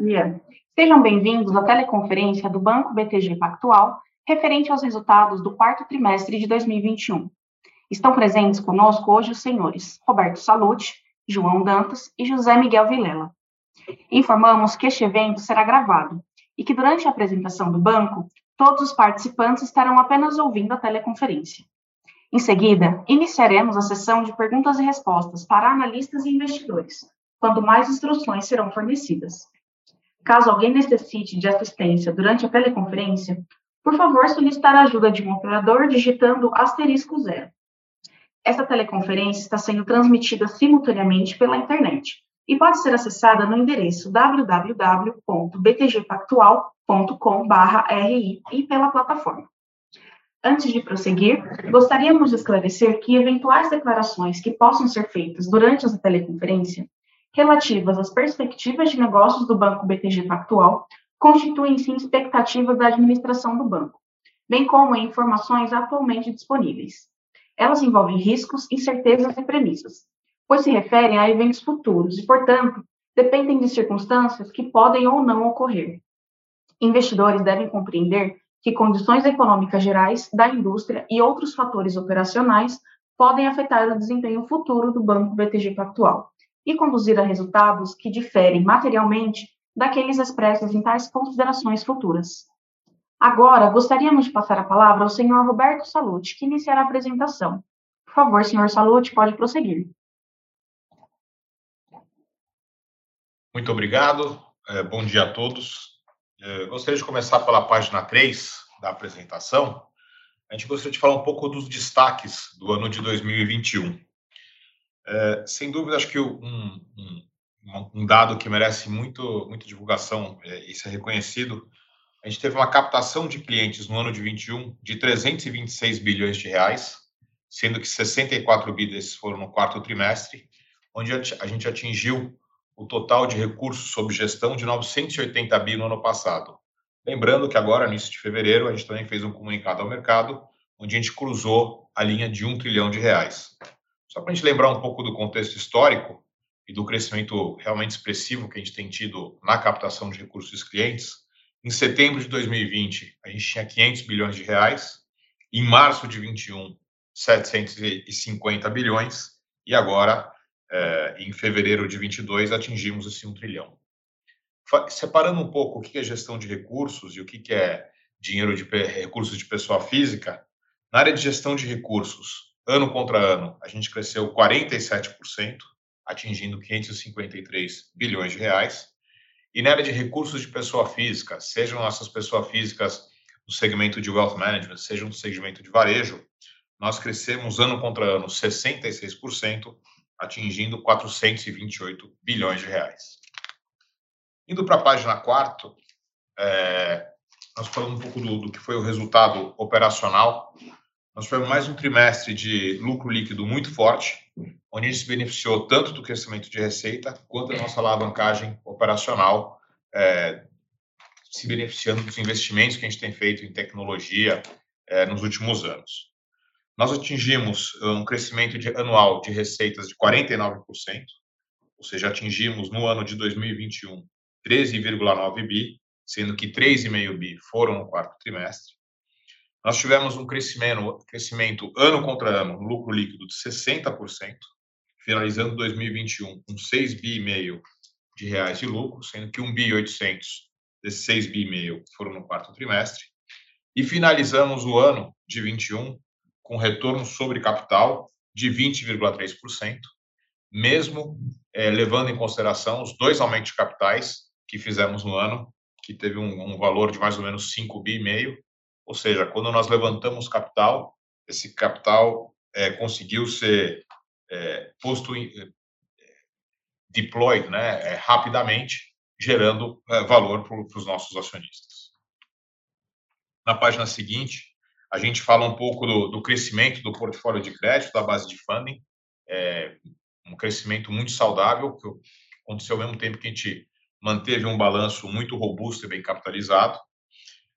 dia. Sejam bem-vindos à teleconferência do Banco BTG Pactual, referente aos resultados do quarto trimestre de 2021. Estão presentes conosco hoje os senhores Roberto Salute, João Dantas e José Miguel Vilela. Informamos que este evento será gravado e que durante a apresentação do banco, todos os participantes estarão apenas ouvindo a teleconferência. Em seguida, iniciaremos a sessão de perguntas e respostas para analistas e investidores, quando mais instruções serão fornecidas. Caso alguém necessite de assistência durante a teleconferência, por favor solicitar a ajuda de um operador digitando asterisco zero. Esta teleconferência está sendo transmitida simultaneamente pela internet e pode ser acessada no endereço www.btgpactual.com.br e pela plataforma. Antes de prosseguir, gostaríamos de esclarecer que eventuais declarações que possam ser feitas durante essa teleconferência, relativas às perspectivas de negócios do Banco BTG Pactual, constituem-se expectativas da administração do banco, bem como em informações atualmente disponíveis. Elas envolvem riscos, incertezas e premissas, pois se referem a eventos futuros e, portanto, dependem de circunstâncias que podem ou não ocorrer. Investidores devem compreender que condições econômicas gerais da indústria e outros fatores operacionais podem afetar o desempenho futuro do Banco BTG Pactual e conduzir a resultados que diferem materialmente daqueles expressos em tais considerações futuras. Agora, gostaríamos de passar a palavra ao senhor Roberto Salute, que iniciará a apresentação. Por favor, senhor Salute, pode prosseguir. Muito obrigado. É, bom dia a todos. É, gostaria de começar pela página 3 da apresentação. A gente gostaria de falar um pouco dos destaques do ano de 2021. É, sem dúvida, acho que um, um, um, dado que merece muito, muita divulgação é, e ser reconhecido, a gente teve uma captação de clientes no ano de 21 de 326 bilhões de reais, sendo que 64 bi desses foram no quarto trimestre, onde a gente atingiu o total de recursos sob gestão de 980 bi no ano passado. Lembrando que agora, início de fevereiro, a gente também fez um comunicado ao mercado, onde a gente cruzou a linha de um trilhão de reais. Só para a gente lembrar um pouco do contexto histórico e do crescimento realmente expressivo que a gente tem tido na captação de recursos dos clientes, em setembro de 2020, a gente tinha 500 bilhões de reais, em março de 21, 750 bilhões, e agora eh, em fevereiro de 22 atingimos esse 1 trilhão. Separando um pouco o que é gestão de recursos e o que é dinheiro de recursos de pessoa física, na área de gestão de recursos, ano contra ano, a gente cresceu 47%, atingindo 553 bilhões de reais. E na área de recursos de pessoa física, sejam essas pessoas físicas do segmento de wealth management, sejam do segmento de varejo, nós crescemos ano contra ano 66%, atingindo 428 bilhões de reais. Indo para a página 4, é, nós falamos um pouco do, do, que foi o resultado operacional. Nós tivemos mais um trimestre de lucro líquido muito forte, onde a gente se beneficiou tanto do crescimento de receita quanto da nossa alavancagem operacional, é, se beneficiando dos investimentos que a gente tem feito em tecnologia é, nos últimos anos. Nós atingimos um crescimento de, anual de receitas de 49%, ou seja, atingimos no ano de 2021 13,9 bi, sendo que 3,5 bi foram no quarto trimestre. Nós tivemos um crescimento, crescimento ano contra ano, no lucro líquido de 60%, finalizando 2021 com 6 bi meio de reais de lucro, sendo que 1 bi 800 desses 6 bi meio foram no quarto trimestre. E finalizamos o ano de 21 com retorno sobre capital de 20,3%, mesmo é, levando em consideração os dois aumentos de capitais que fizemos no ano, que teve um, um valor de mais ou menos 5 bi meio, ou seja, quando nós levantamos capital, esse capital é, conseguiu ser é, posto em, deployed né, rapidamente, gerando valor para os nossos acionistas. Na página seguinte, a gente fala um pouco do, do crescimento do portfólio de crédito, da base de funding, é, um crescimento muito saudável, que aconteceu ao mesmo tempo que a gente manteve um balanço muito robusto e bem capitalizado.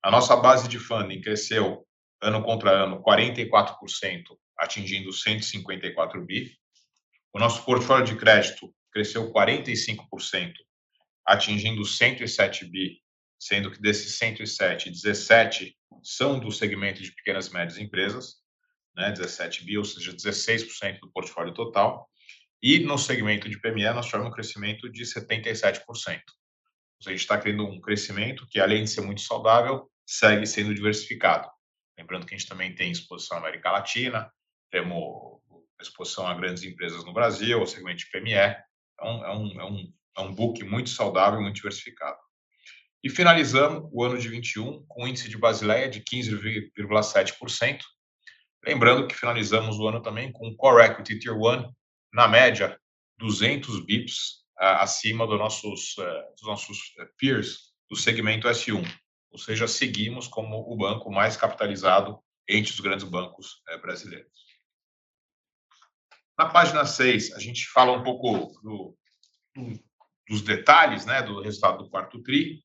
A nossa base de funding cresceu ano contra ano 44%, atingindo 154 bi. O nosso portfólio de crédito cresceu 45%, atingindo 107 bi, sendo que desses 107, 17 são do segmento de pequenas e médias empresas, né, 17 bi, ou seja, 16% do portfólio total. E no segmento de PME, nós tivemos um crescimento de 77%. A gente está tendo um crescimento que, além de ser muito saudável, segue sendo diversificado. Lembrando que a gente também tem exposição na América Latina, temos exposição a grandes empresas no Brasil, o segmento de PME. Então, é um, é um, é um book muito saudável, muito diversificado. E finalizamos o ano de 21 com um índice de Basileia de 15,7%. Lembrando que finalizamos o ano também com o Core Equity Tier 1, na média, 200 bips acima dos nossos, eh, dos nossos eh, peers do segmento S1. Ou seja, seguimos como o banco mais capitalizado entre os grandes bancos eh, brasileiros. Na página 6, a gente fala um pouco do, do, dos detalhes né, do resultado do quarto TRI.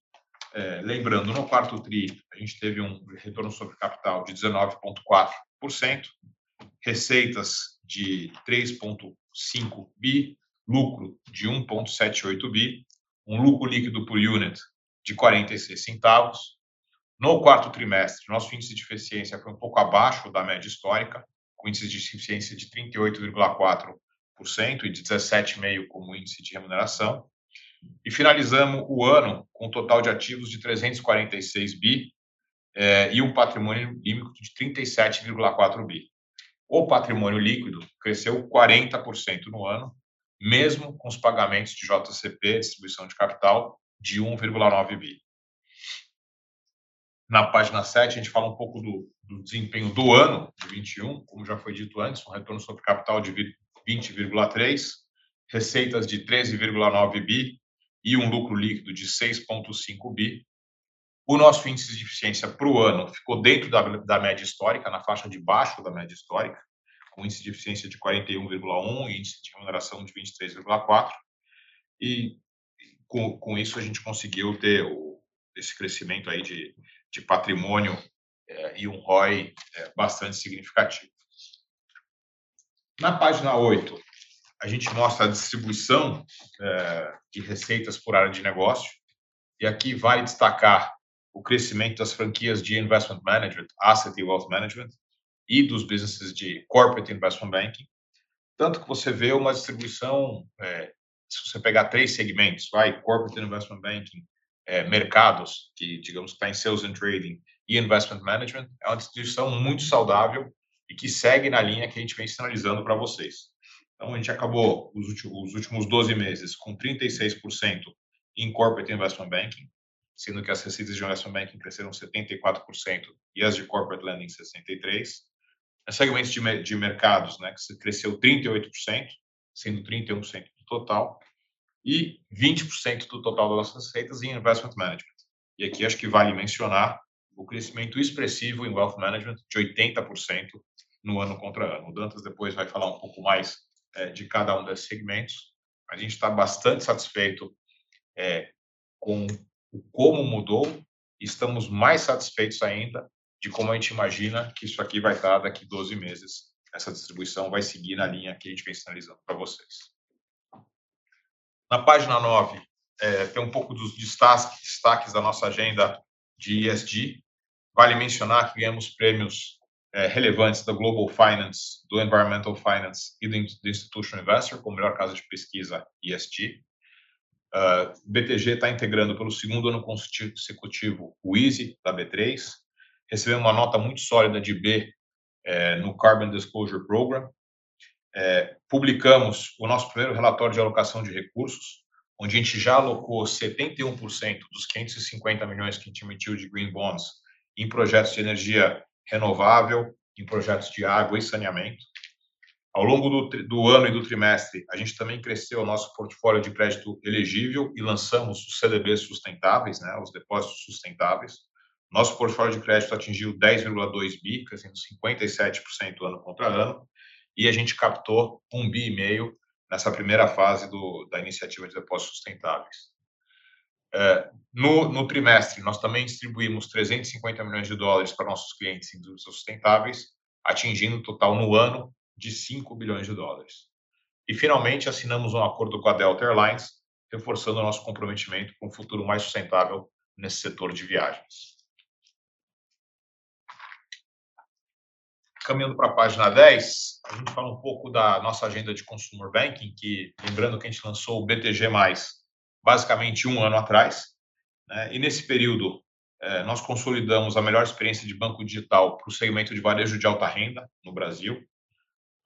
É, lembrando, no quarto TRI, a gente teve um retorno sobre capital de 19,4%, receitas de 3,5 bi, lucro de 1,78 bi, um lucro líquido por unit de 46 centavos. No quarto trimestre, nosso índice de eficiência foi um pouco abaixo da média histórica, com índice de eficiência de 38,4% e de 17,5% como índice de remuneração. E finalizamos o ano com um total de ativos de 346 bi eh, e um patrimônio líquido de 37,4 bi. O patrimônio líquido cresceu 40% no ano, mesmo com os pagamentos de JCP, distribuição de capital, de 1,9 bi. Na página 7, a gente fala um pouco do, do desempenho do ano de 21, como já foi dito antes, um retorno sobre capital de 20,3, receitas de 13,9 bi e um lucro líquido de 6,5 bi. O nosso índice de eficiência para o ano ficou dentro da, da média histórica, na faixa de baixo da média histórica, com índice de eficiência de 41,1 e índice de remuneração de 23,4. E com, com isso a gente conseguiu ter o, esse crescimento aí de de patrimônio é, e um ROI é, bastante significativo. Na página 8, a gente mostra a distribuição é, de receitas por área de negócio, e aqui vale destacar o crescimento das franquias de Investment Management, Asset e Wealth Management, e dos businesses de Corporate Investment Banking, tanto que você vê uma distribuição, se você pegar três segmentos, vai, Corporate Investment Banking, é, mercados, que digamos que está em Sales and Trading e Investment Management, é uma distribuição muito saudável e que segue na linha que a gente vem sinalizando para vocês. Então, a gente acabou os últimos, os últimos 12 meses com 36% em Corporate Investment Banking, sendo que as receitas de Investment Banking cresceram 74% e as de Corporate Lending 63%. Os segmentos de, de mercados, né, que cresceu 38%, sendo 31% do total, e 20% do total das nossas receitas em investment management. E aqui acho que vale mencionar o crescimento expressivo em wealth management de 80% no ano contra ano. O Dantas depois vai falar um pouco mais é, de cada um desses segmentos. A gente está bastante satisfeito é, com o como mudou e estamos mais satisfeitos ainda de como a gente imagina que isso aqui vai estar daqui 12 meses. Essa distribuição vai seguir na linha que a gente vem sinalizando para vocês. Na página 9, é, tem um pouco dos destaques, destaques da nossa agenda de ESG. Vale mencionar que ganhamos prêmios é, relevantes da Global Finance, do Environmental Finance e do Institutional Investor, como melhor casa de pesquisa ESG. Uh, o BTG está integrando pelo segundo ano consecutivo o EASY, da B3. Recebeu uma nota muito sólida de B é, no Carbon Disclosure Program, é, publicamos o nosso primeiro relatório de alocação de recursos, onde a gente já alocou 71% dos 550 milhões que a gente emitiu de green bonds em projetos de energia renovável, em projetos de água e saneamento. Ao longo do, do ano e do trimestre, a gente também cresceu o nosso portfólio de crédito elegível e lançamos os CDBs sustentáveis, né, os depósitos sustentáveis. Nosso portfólio de crédito atingiu 10,2 bi, crescendo 57% ano contra ano, e a gente captou um bi e meio nessa primeira fase do, da iniciativa de depósitos sustentáveis. É, no, no, trimestre, nós também distribuímos 350 milhões de dólares para nossos clientes em indústrias sustentáveis, atingindo o total no ano de 5 bilhões de dólares. E, finalmente, assinamos um acordo com a Delta Airlines reforçando o nosso comprometimento com um futuro mais sustentável nesse setor de viagens. Caminhando para a página 10, a gente fala um pouco da nossa agenda de Consumer Banking, que, lembrando que a gente lançou o BTG+, basicamente um ano atrás, né? e nesse período é, nós consolidamos a melhor experiência de banco digital para o segmento de varejo de alta renda no Brasil.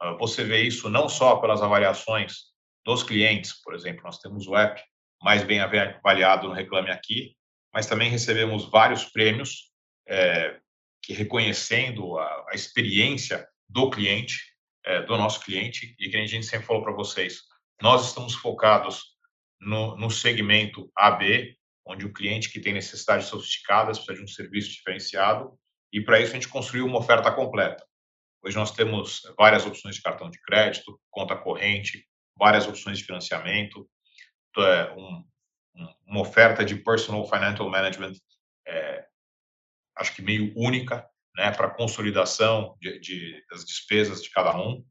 Ah, você vê isso não só pelas avaliações dos clientes, por exemplo, nós temos o app mais bem avaliado no Reclame Aqui, mas também recebemos vários prêmios é, que reconhecendo a, a, experiência do cliente, é, do nosso cliente, e que a gente sempre falou para vocês, nós estamos focados no, no segmento AB, onde o cliente que tem necessidades sofisticadas precisa de um serviço diferenciado, e para isso a gente construiu uma oferta completa. Hoje nós temos várias opções de cartão de crédito, conta corrente, várias opções de financiamento, é, um, uma oferta de personal financial management, é, acho que meio única, né, para consolidação de, de, das despesas de cada um,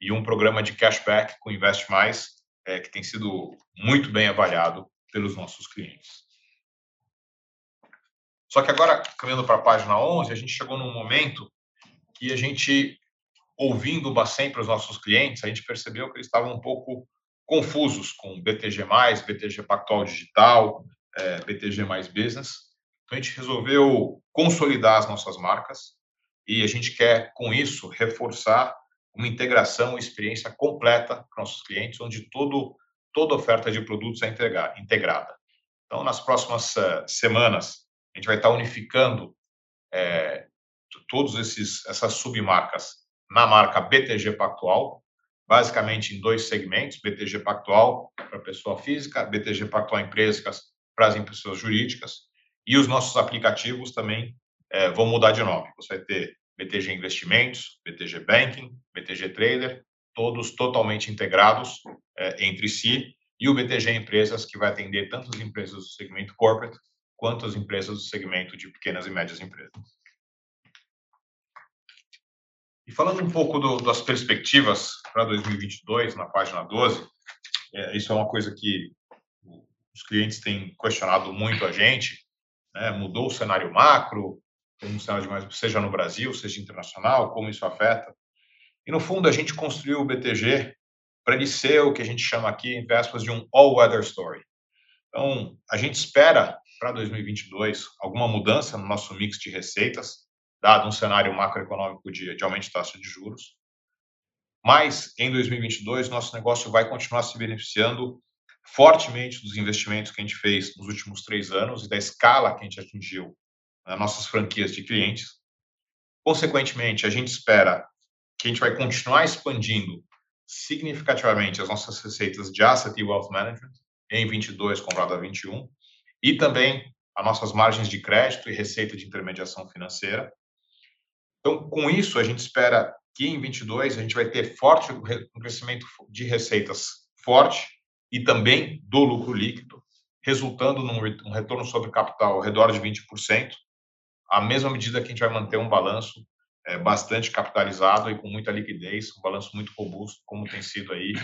e um programa de cashback com Invest Mais, é, que tem sido muito bem avaliado pelos nossos clientes. Só que agora, caminhando para a página 11, a gente chegou num momento que a gente, ouvindo sempre os nossos clientes, a gente percebeu que eles estavam um pouco confusos com BTG+, BTG Pactual Digital, é, BTG mais Business. Então, a gente resolveu consolidar as nossas marcas e a gente quer, com isso, reforçar uma integração e experiência completa para nossos clientes, onde todo, toda oferta de produtos é integrada. Então, nas próximas uh, semanas, a gente vai estar unificando é, todos esses essas submarcas na marca BTG Pactual, basicamente em dois segmentos: BTG Pactual para pessoa física, BTG Pactual empresas para as pessoas jurídicas, e os nossos aplicativos também é, vão mudar de nome. Você vai ter BTG Investimentos, BTG Banking, BTG Trader, todos totalmente integrados é, entre si, e o BTG Empresas, que vai atender tanto as empresas do segmento corporate quanto as empresas do segmento de pequenas e médias empresas. E falando um pouco do, das perspectivas para 2022, na página 12, é, isso é uma coisa que os clientes têm questionado muito a gente, né? mudou o cenário macro, um cenário de mais, seja no Brasil, seja internacional, como isso afeta. E, no fundo, a gente construiu o BTG para ele ser o que a gente chama aqui, em vésperas, de um all-weather story. Então, a gente espera para 2022 alguma mudança no nosso mix de receitas, dado um cenário macroeconômico de, de aumento de taxa de juros. Mas, em 2022, nosso negócio vai continuar se beneficiando fortemente dos investimentos que a gente fez nos últimos três anos e da escala que a gente atingiu nas nossas franquias de clientes. Consequentemente, a gente espera que a gente vai continuar expandindo significativamente as nossas receitas de asset e wealth management em 22 comparado a 21 e também as nossas margens de crédito e receita de intermediação financeira. Então, com isso, a gente espera que em 22 a gente vai ter forte um crescimento de receitas forte e também do lucro líquido, resultando num retorno sobre capital ao redor de 20%, a mesma medida que a gente vai manter um balanço é, bastante capitalizado e com muita liquidez, um balanço muito robusto, como tem sido aí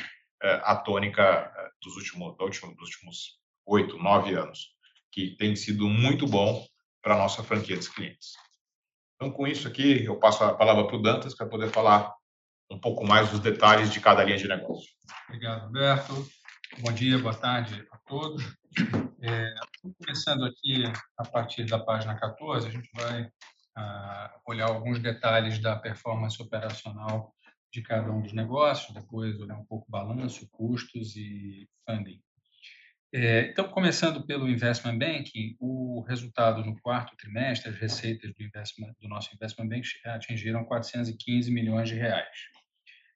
é, a tônica é, dos últimos, dos últimos oito, nove anos que tem sido muito bom para a nossa franquia de clientes. Então, com isso aqui, eu passo a palavra para o Dantas para poder falar um pouco mais dos detalhes de cada linha de negócio. Obrigado, Roberto. Bom dia, boa tarde a todos. É, começando aqui a partir da página 14, a gente vai ah, olhar alguns detalhes da performance operacional de cada um dos negócios, depois olhar um pouco balanço, custos e funding. É, então, começando pelo investment banking, o resultado no quarto trimestre, as receitas do, do nosso investment bank atingiram 415 milhões de reais.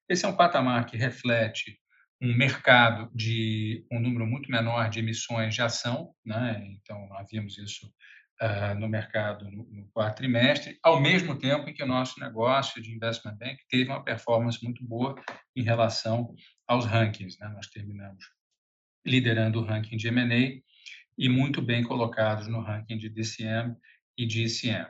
Esse é um patamar que reflete um mercado de um número muito menor de emissões de ação, né? então havíamos isso uh, no mercado no, no, quarto trimestre, ao mesmo tempo em que o nosso negócio de investment bank teve uma performance muito boa em relação aos rankings. Né? Nós terminamos liderando o ranking de M&A e muito bem colocados no ranking de DCM e de ECM.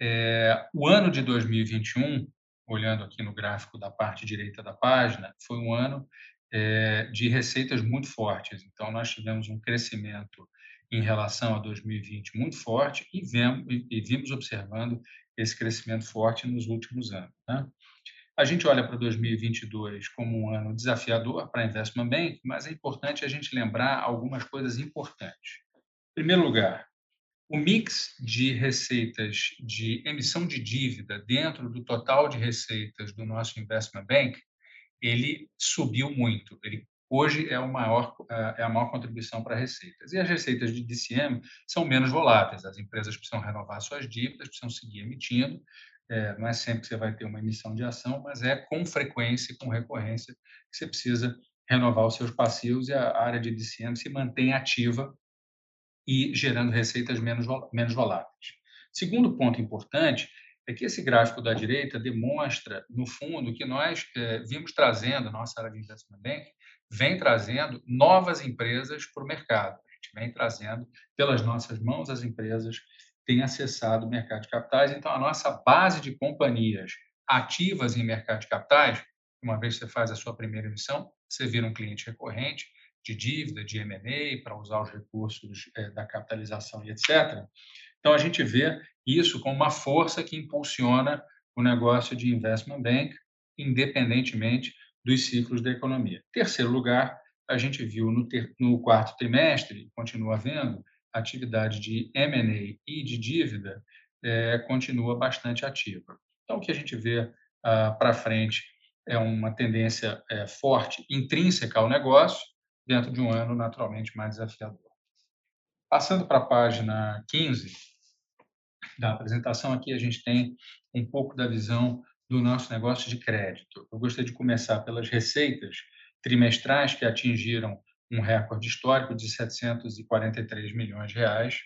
É, o ano de 2021, olhando aqui no gráfico da parte direita da página, foi um ano é, de receitas muito fortes. Então, nós tivemos um crescimento em relação a 2020 muito forte e, vemos, e vimos observando esse crescimento forte nos últimos anos. Né? A gente olha para 2022 como um ano desafiador para a Investment Bank, mas é importante a gente lembrar algumas coisas importantes. Em primeiro lugar, o mix de receitas de emissão de dívida dentro do total de receitas do nosso Investment Bank, ele subiu muito. Ele hoje é, o maior, é a maior contribuição para receitas. E as receitas de DCM são menos voláteis. As empresas precisam renovar suas dívidas, precisam seguir emitindo. É, não é sempre que você vai ter uma emissão de ação, mas é com frequência, com recorrência, que você precisa renovar os seus passivos e a área de DCM se mantém ativa e gerando receitas menos, menos voláteis. Segundo ponto importante é que esse gráfico da direita demonstra, no fundo, que nós é, vimos trazendo, nossa área de investment bank vem trazendo novas empresas para o mercado. A gente vem trazendo, pelas nossas mãos, as empresas têm acessado o mercado de capitais. Então, a nossa base de companhias ativas em mercado de capitais, uma vez que você faz a sua primeira emissão, você vira um cliente recorrente, de dívida, de M&A, para usar os recursos é, da capitalização e etc. Então, a gente vê isso como uma força que impulsiona o negócio de investment bank, independentemente dos ciclos da economia. Terceiro lugar, a gente viu no, ter, no quarto trimestre, continua vendo, a atividade de M&A e de dívida é, continua bastante ativa. Então, o que a gente vê ah, para frente é uma tendência é, forte, intrínseca ao negócio, dentro de um ano naturalmente mais desafiador. Passando para a página 15 da apresentação, aqui a gente tem um pouco da visão do nosso negócio de crédito. Eu gostaria de começar pelas receitas trimestrais que atingiram um recorde histórico de 743 milhões de reais.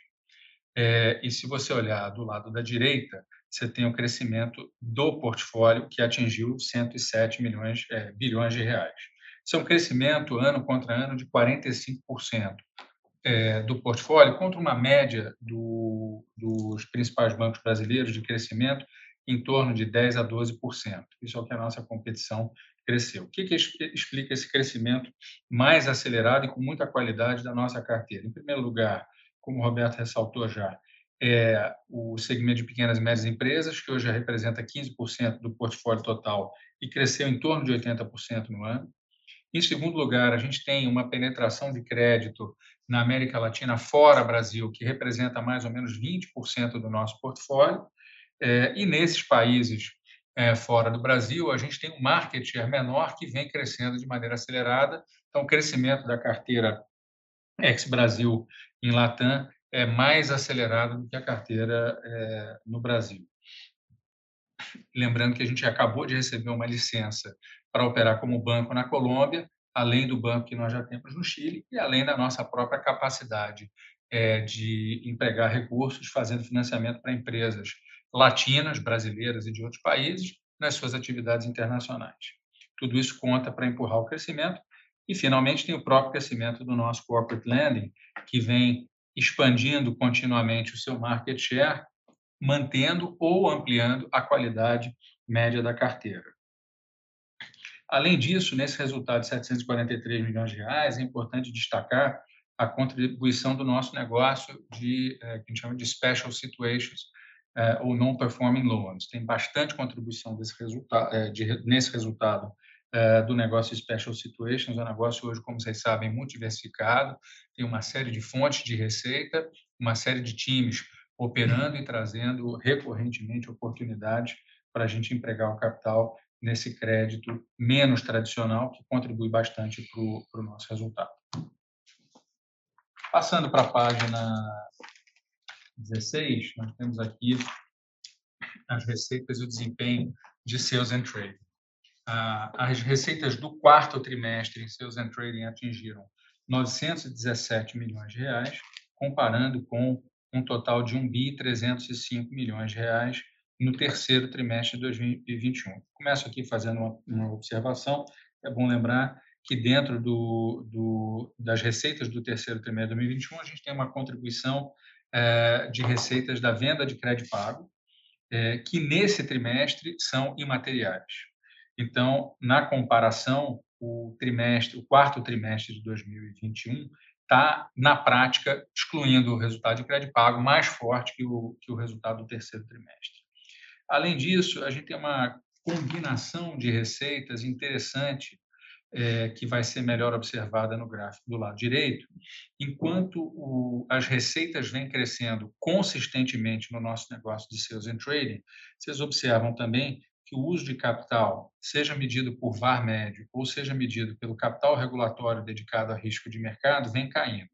É, e se você olhar do lado da direita, você tem o crescimento do portfólio que atingiu 107 milhões, é, bilhões de reais. Isso é um crescimento ano contra ano de 45% é, do portfólio, contra uma média do, dos principais bancos brasileiros de crescimento em torno de 10% a 12%. Isso é o que a nossa competição cresceu. O que, que explica esse crescimento mais acelerado e com muita qualidade da nossa carteira? Em primeiro lugar, como o Roberto ressaltou já, é o segmento de pequenas e médias empresas, que hoje representa 15% do portfólio total e cresceu em torno de 80% no ano. Em segundo lugar, a gente tem uma penetração de crédito na América Latina fora Brasil, que representa mais ou menos 20% do nosso portfólio. É, e nesses países é, fora do Brasil, a gente tem um market share menor que vem crescendo de maneira acelerada. Então, o crescimento da carteira ex-Brasil em Latam é mais acelerado do que a carteira é, no Brasil. Lembrando que a gente acabou de receber uma licença para operar como banco na Colômbia, além do banco que nós já temos no Chile e além da nossa própria capacidade é, de empregar recursos fazendo financiamento para empresas latinas, brasileiras e de outros países nas suas atividades internacionais. Tudo isso conta para empurrar o crescimento e, finalmente, tem o próprio crescimento do nosso corporate lending, que vem expandindo continuamente o seu market share, mantendo ou ampliando a qualidade média da carteira. Além disso, nesse resultado de 743 milhões de reais, é importante destacar a contribuição do nosso negócio de é, que a gente chama de special situations é, ou non-performing loans. Tem bastante contribuição desse resultado, é, de, nesse resultado do negócio special situations. Um negócio hoje, como vocês sabem, muito diversificado. Tem uma série de fontes de receita, uma série de times operando e trazendo recorrentemente oportunidades para a gente empregar o capital nesse crédito menos tradicional, que contribui bastante para o nosso resultado. Passando para a página 16, nós temos aqui as receitas e o desempenho de Sales and Trading. As receitas do quarto trimestre em Sales and Trading atingiram 917 milhões de reais, comparando com um total de 1 bi 305 milhões de reais no terceiro trimestre de 2021. Começo aqui fazendo uma, uma observação. É bom lembrar que dentro do, do, das receitas do terceiro trimestre de 2021, a gente tem uma contribuição é, de receitas da venda de crédito pago, é, que nesse trimestre são imateriais. Então, na comparação, o trimestre, o quarto trimestre de 2021 está, na prática, excluindo o resultado de crédito pago mais forte que o, que o resultado do terceiro trimestre. Além disso, a gente tem uma combinação de receitas interessante é, que vai ser melhor observada no gráfico do lado direito, enquanto o, as receitas vêm crescendo consistentemente no nosso negócio de sales and trading, vocês observam também que o uso de capital, seja medido por VAR médio ou seja medido pelo capital regulatório dedicado a risco de mercado, vem caindo.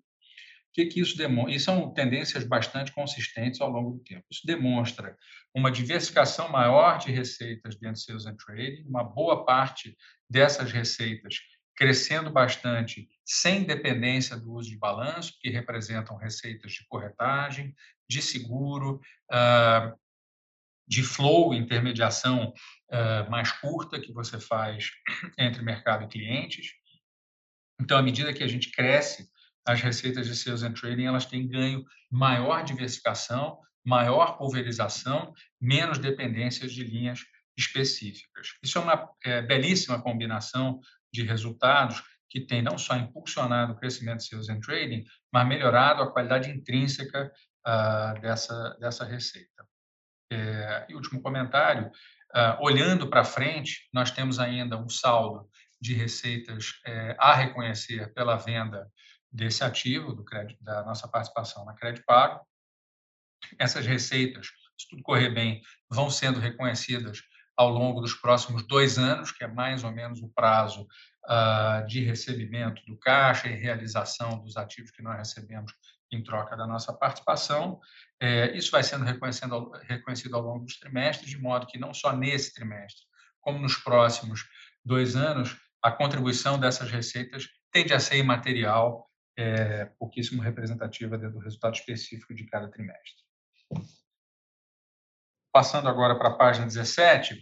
Que, que isso demonstra? E são tendências bastante consistentes ao longo do tempo. Isso demonstra uma diversificação maior de receitas dentro do Sales and Trading, uma boa parte dessas receitas crescendo bastante sem dependência do uso de balanço, que representam receitas de corretagem, de seguro, ah, de flow, intermediação uh, mais curta que você faz entre mercado e clientes. Então, à medida que a gente cresce, as receitas de sales and trading elas têm ganho maior diversificação, maior pulverização, menos dependências de linhas específicas. Isso é uma é, belíssima combinação de resultados que tem não só impulsionado o crescimento de sales and trading, mas melhorado a qualidade intrínseca uh, dessa, dessa receita. É, e último comentário, uh, olhando para frente, nós temos ainda um saldo de receitas é, a reconhecer pela venda desse ativo, do crédito, da nossa participação na Crédito Pago. Essas receitas, se tudo correr bem, vão sendo reconhecidas ao longo dos próximos dois anos, que é mais ou menos o prazo uh, de recebimento do caixa e realização dos ativos que nós recebemos em troca da nossa participação. É, isso vai sendo reconhecido, reconhecido ao longo dos trimestres, de modo que não só nesse trimestre, como nos próximos dois anos, a contribuição dessas receitas tende a ser imaterial, é, pouquíssimo representativa do resultado específico de cada trimestre. Passando agora para a página 17,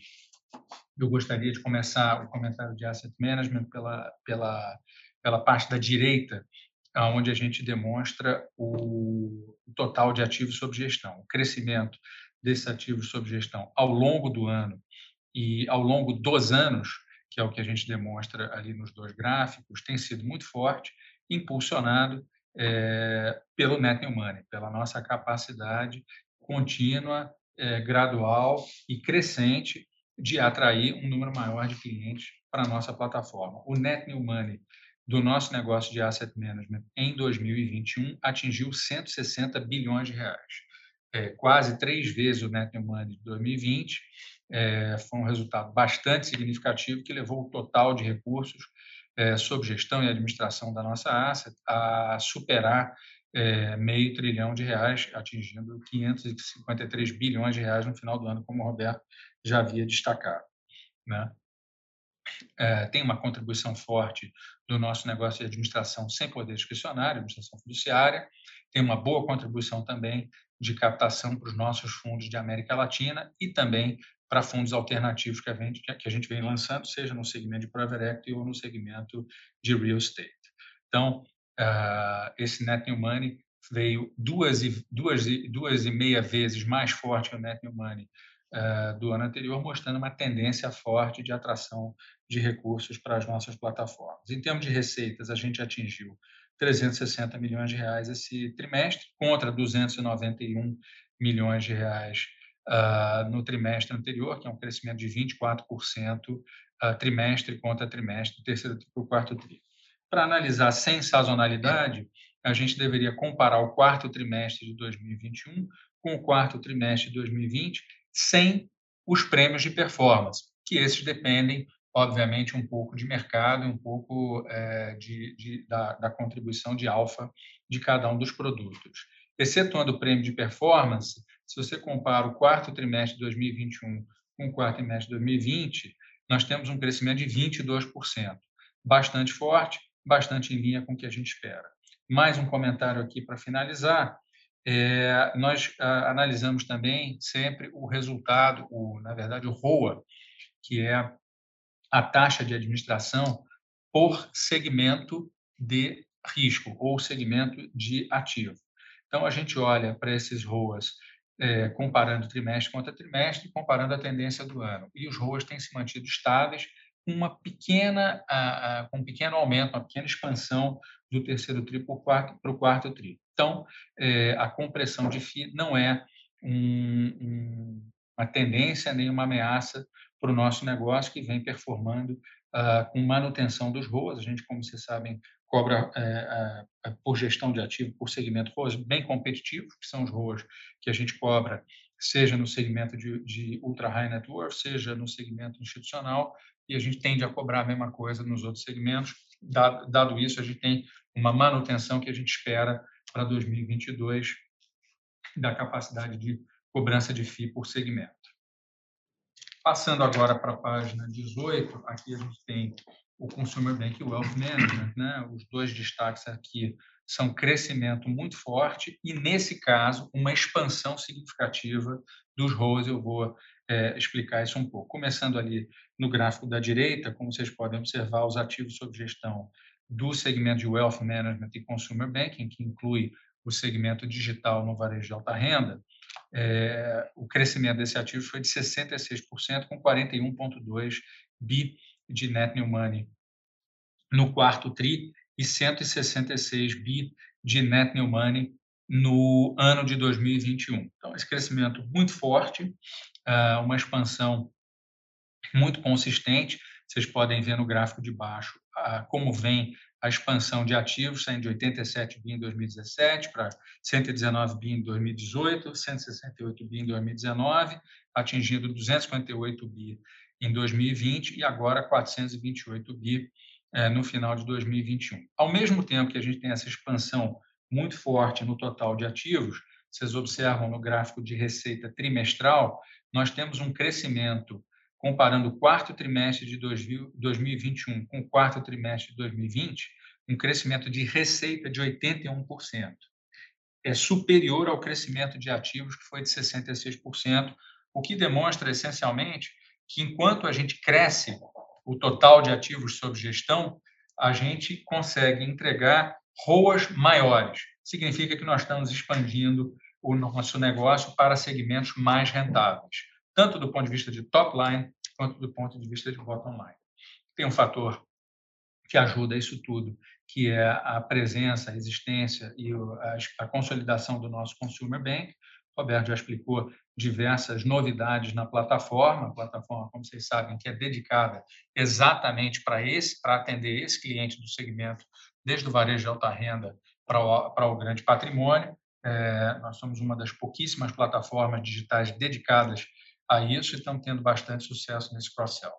eu gostaria de começar o comentário de asset management pela, pela, pela parte da direita, onde a gente demonstra o total de ativos sob gestão, o crescimento desses ativos sob gestão ao longo do ano e ao longo dos anos, que é o que a gente demonstra ali nos dois gráficos, tem sido muito forte, impulsionado é, pelo net new money, pela nossa capacidade contínua, é, gradual e crescente de atrair um número maior de clientes para a nossa plataforma. O net new money do nosso negócio de asset management em 2021 atingiu 160 bilhões de reais, é, quase três vezes o net new money de 2020. É, foi um resultado bastante significativo que levou o total de recursos é, sob gestão e administração da nossa asset a superar é, meio trilhão de reais, atingindo 553 bilhões de reais no final do ano, como o Roberto já havia destacado. Né? é, tem uma contribuição forte do nosso negócio de administração sem poder discricionário, administração fiduciária, tem uma boa contribuição também de captação para os nossos fundos de América Latina e também para fundos alternativos que a gente, que a gente vem lançando, seja no segmento de private equity ou no segmento de real estate. Então, uh, esse net new money veio duas e, duas, e, duas e meia vezes mais forte que o net new money uh, do ano anterior, mostrando uma tendência forte de atração de recursos para as nossas plataformas. Em termos de receitas, a gente atingiu 360 milhões de reais esse trimestre, contra 291 milhões de reais uh, no trimestre anterior, que é um crescimento de 24% uh, ah, trimestre contra trimestre, terceiro para o quarto trimestre. Para analisar sem sazonalidade, a gente deveria comparar o quarto trimestre de 2021 com o quarto trimestre de 2020, sem os prêmios de performance, que esses dependem obviamente, um pouco de mercado e um pouco é, de, de, da, da, contribuição de alfa de cada um dos produtos. Excetuando o prêmio de performance, se você compara o quarto trimestre de 2021 com o quarto trimestre de 2020, nós temos um crescimento de 22%, bastante forte, bastante em linha com o que a gente espera. Mais um comentário aqui para finalizar. É, nós a, analisamos também sempre o resultado, o, na verdade, o ROA, que é a taxa de administração por segmento de risco ou segmento de ativo. Então, a gente olha para esses ROAs é, comparando trimestre contra trimestre, comparando a tendência do ano. E os ROAs têm se mantido estáveis, com uma pequena, com um pequeno aumento, uma pequena expansão do terceiro tri para o quarto, quarto tri. Então, é, a compressão de FI não é um, um, uma tendência nem uma ameaça para o nosso negócio que vem performando uh, com manutenção dos ROAS. A gente, como vocês sabem, cobra é, é, por gestão de ativo por segmento ROAS bem competitivos, que são os ROAS que a gente cobra, seja no segmento de, de ultra high net worth, seja no segmento institucional, e a gente tende a cobrar a mesma coisa nos outros segmentos. Dado, dado isso, a gente tem uma manutenção que a gente espera para 2022 da capacidade de cobrança de FII por segmento. Passando agora para a página 18, aqui a gente tem o Consumer Bank e o Wealth Management, né? Os dois destaques aqui são crescimento muito forte e, nesse caso, uma expansão significativa dos ROAs. Eu vou é, explicar isso um pouco. Começando ali no gráfico da direita, como vocês podem observar, os ativos sob gestão do segmento de Wealth Management e Consumer Banking, que inclui o segmento digital no varejo de alta renda, é, o crescimento desse ativo foi de 66%, com 41,2 bi de net new money no quarto tri e 166 bi de net new money no ano de 2021. Então, esse crescimento muito forte, ah, uma expansão muito consistente. Vocês podem ver no gráfico de baixo como vem a expansão de ativos, saindo de 87 bi em 2017 para 119 bi em 2018, 168 bi em 2019, atingindo 258 bi em 2020 e agora 428 bi eh, no final de 2021. Ao mesmo tempo que a gente tem essa expansão muito forte no total de ativos, vocês observam no gráfico de receita trimestral, nós temos um crescimento comparando o quarto trimestre de 2021 com o quarto trimestre de 2020, um crescimento de receita de 81%. É superior ao crescimento de ativos, que foi de 66%, o que demonstra essencialmente que enquanto a gente cresce o total de ativos sob gestão, a gente consegue entregar ROAs maiores. Significa que nós estamos expandindo o nosso negócio para segmentos mais rentáveis, tanto do ponto de vista de top line quanto do ponto de vista de bottom line. Tem um fator que ajuda isso tudo, que é a presença, a existência e a consolidação do nosso consumer bank. Roberto já explicou diversas novidades na plataforma, a plataforma, como vocês sabem, que é dedicada exatamente para esse, para atender esse cliente do segmento, desde o varejo de alta renda para o, para o grande patrimônio. É, nós somos uma das pouquíssimas plataformas digitais dedicadas a isso e estamos tendo bastante sucesso nesse cross-sell.